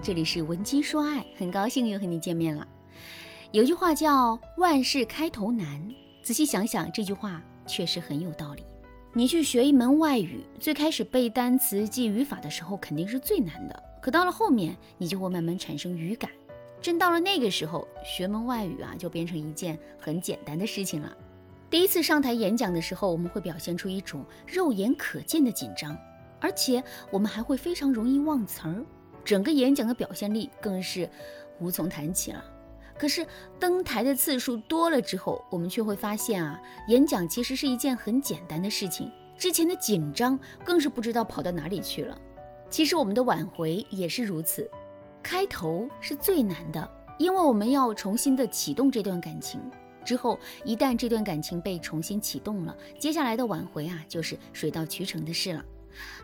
这里是文姬说爱，很高兴又和你见面了。有句话叫“万事开头难”，仔细想想，这句话确实很有道理。你去学一门外语，最开始背单词、记语法的时候肯定是最难的，可到了后面，你就会慢慢产生语感。真到了那个时候，学门外语啊，就变成一件很简单的事情了。第一次上台演讲的时候，我们会表现出一种肉眼可见的紧张，而且我们还会非常容易忘词儿，整个演讲的表现力更是无从谈起了。可是登台的次数多了之后，我们却会发现啊，演讲其实是一件很简单的事情。之前的紧张更是不知道跑到哪里去了。其实我们的挽回也是如此，开头是最难的，因为我们要重新的启动这段感情。之后一旦这段感情被重新启动了，接下来的挽回啊，就是水到渠成的事了。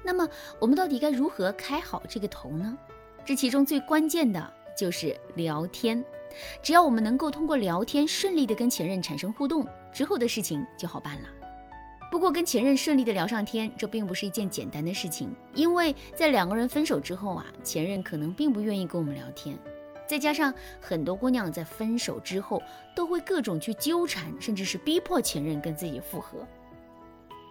那么我们到底该如何开好这个头呢？这其中最关键的就是聊天。只要我们能够通过聊天顺利的跟前任产生互动，之后的事情就好办了。不过跟前任顺利的聊上天，这并不是一件简单的事情，因为在两个人分手之后啊，前任可能并不愿意跟我们聊天，再加上很多姑娘在分手之后都会各种去纠缠，甚至是逼迫前任跟自己复合，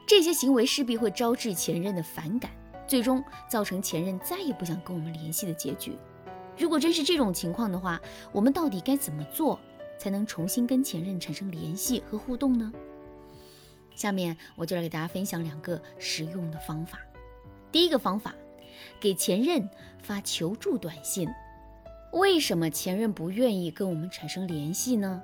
这些行为势必会招致前任的反感，最终造成前任再也不想跟我们联系的结局。如果真是这种情况的话，我们到底该怎么做才能重新跟前任产生联系和互动呢？下面我就来给大家分享两个实用的方法。第一个方法，给前任发求助短信。为什么前任不愿意跟我们产生联系呢？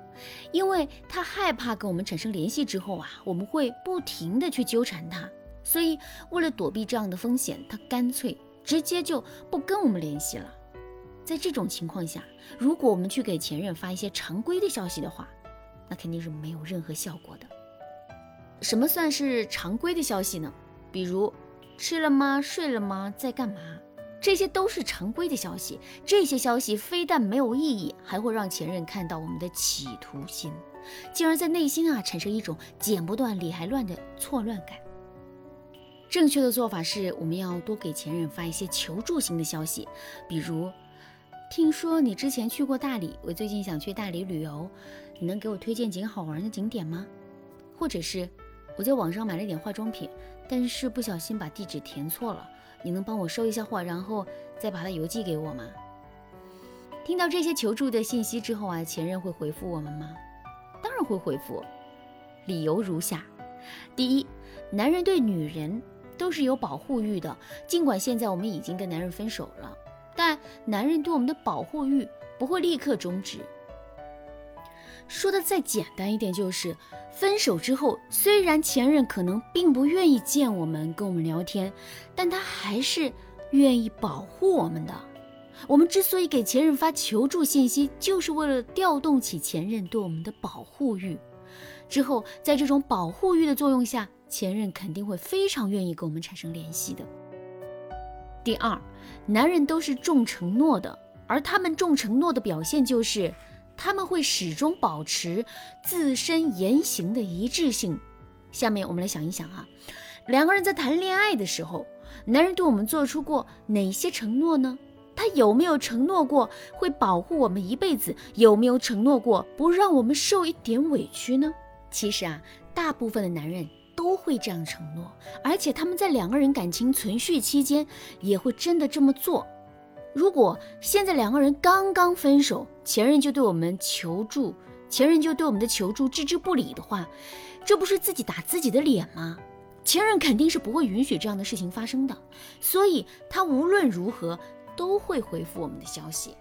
因为他害怕跟我们产生联系之后啊，我们会不停的去纠缠他，所以为了躲避这样的风险，他干脆直接就不跟我们联系了。在这种情况下，如果我们去给前任发一些常规的消息的话，那肯定是没有任何效果的。什么算是常规的消息呢？比如吃了吗？睡了吗？在干嘛？这些都是常规的消息。这些消息非但没有意义，还会让前任看到我们的企图心，进而在内心啊产生一种剪不断理还乱的错乱感。正确的做法是，我们要多给前任发一些求助型的消息，比如。听说你之前去过大理，我最近想去大理旅游，你能给我推荐几个好玩的景点吗？或者是我在网上买了点化妆品，但是不小心把地址填错了，你能帮我收一下货，然后再把它邮寄给我吗？听到这些求助的信息之后啊，前任会回复我们吗？当然会回复，理由如下：第一，男人对女人都是有保护欲的，尽管现在我们已经跟男人分手了。但男人对我们的保护欲不会立刻终止。说的再简单一点，就是分手之后，虽然前任可能并不愿意见我们、跟我们聊天，但他还是愿意保护我们的。我们之所以给前任发求助信息，就是为了调动起前任对我们的保护欲。之后，在这种保护欲的作用下，前任肯定会非常愿意跟我们产生联系的。第二，男人都是重承诺的，而他们重承诺的表现就是他们会始终保持自身言行的一致性。下面我们来想一想啊，两个人在谈恋爱的时候，男人对我们做出过哪些承诺呢？他有没有承诺过会保护我们一辈子？有没有承诺过不让我们受一点委屈呢？其实啊，大部分的男人。都会这样承诺，而且他们在两个人感情存续期间也会真的这么做。如果现在两个人刚刚分手，前任就对我们求助，前任就对我们的求助置之不理的话，这不是自己打自己的脸吗？前任肯定是不会允许这样的事情发生的，所以他无论如何都会回复我们的消息。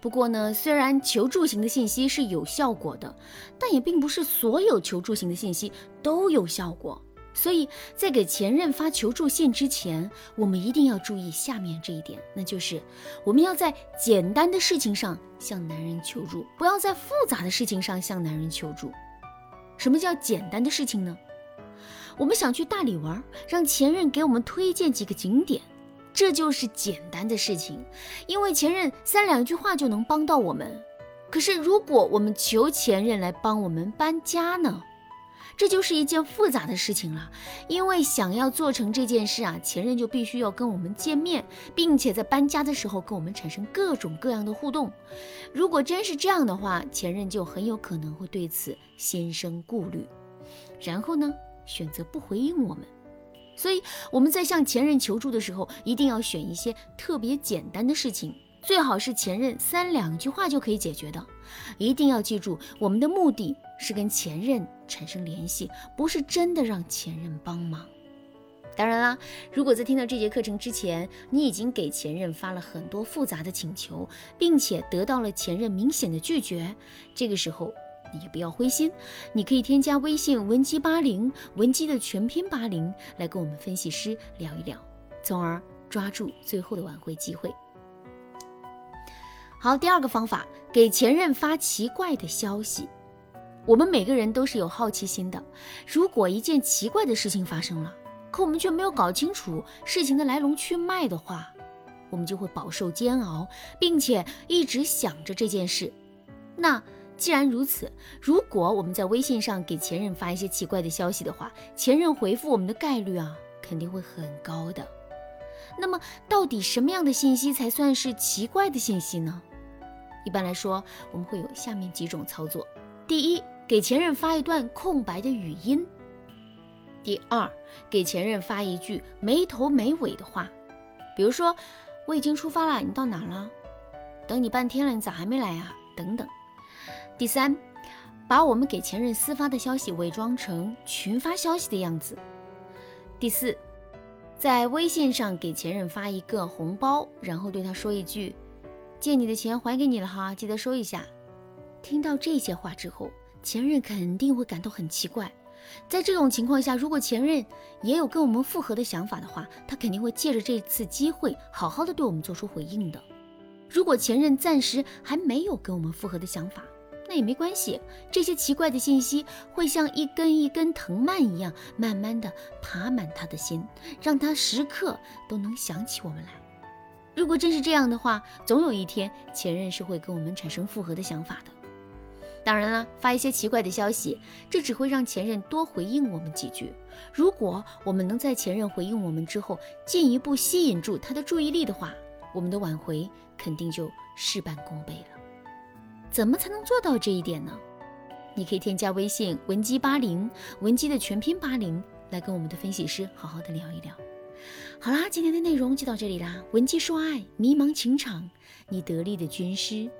不过呢，虽然求助型的信息是有效果的，但也并不是所有求助型的信息都有效果。所以在给前任发求助信之前，我们一定要注意下面这一点，那就是我们要在简单的事情上向男人求助，不要在复杂的事情上向男人求助。什么叫简单的事情呢？我们想去大理玩，让前任给我们推荐几个景点。这就是简单的事情，因为前任三两句话就能帮到我们。可是如果我们求前任来帮我们搬家呢？这就是一件复杂的事情了。因为想要做成这件事啊，前任就必须要跟我们见面，并且在搬家的时候跟我们产生各种各样的互动。如果真是这样的话，前任就很有可能会对此心生顾虑，然后呢，选择不回应我们。所以我们在向前任求助的时候，一定要选一些特别简单的事情，最好是前任三两句话就可以解决的。一定要记住，我们的目的是跟前任产生联系，不是真的让前任帮忙。当然啦，如果在听到这节课程之前，你已经给前任发了很多复杂的请求，并且得到了前任明显的拒绝，这个时候。你也不要灰心，你可以添加微信文姬八零，文姬的全拼八零，来跟我们分析师聊一聊，从而抓住最后的挽回机会。好，第二个方法，给前任发奇怪的消息。我们每个人都是有好奇心的，如果一件奇怪的事情发生了，可我们却没有搞清楚事情的来龙去脉的话，我们就会饱受煎熬，并且一直想着这件事。那。既然如此，如果我们在微信上给前任发一些奇怪的消息的话，前任回复我们的概率啊肯定会很高的。那么，到底什么样的信息才算是奇怪的信息呢？一般来说，我们会有下面几种操作：第一，给前任发一段空白的语音；第二，给前任发一句没头没尾的话，比如说“我已经出发了，你到哪了？等你半天了，你咋还没来呀？”等等。第三，把我们给前任私发的消息伪装成群发消息的样子。第四，在微信上给前任发一个红包，然后对他说一句：“借你的钱还给你了哈，记得收一下。”听到这些话之后，前任肯定会感到很奇怪。在这种情况下，如果前任也有跟我们复合的想法的话，他肯定会借着这次机会好好的对我们做出回应的。如果前任暂时还没有跟我们复合的想法，那也没关系，这些奇怪的信息会像一根一根藤蔓一样，慢慢的爬满他的心，让他时刻都能想起我们来。如果真是这样的话，总有一天前任是会跟我们产生复合的想法的。当然了，发一些奇怪的消息，这只会让前任多回应我们几句。如果我们能在前任回应我们之后，进一步吸引住他的注意力的话，我们的挽回肯定就事半功倍了。怎么才能做到这一点呢？你可以添加微信文姬八零，文姬的全拼八零，来跟我们的分析师好好的聊一聊。好啦，今天的内容就到这里啦。文姬说爱，迷茫情场，你得力的军师。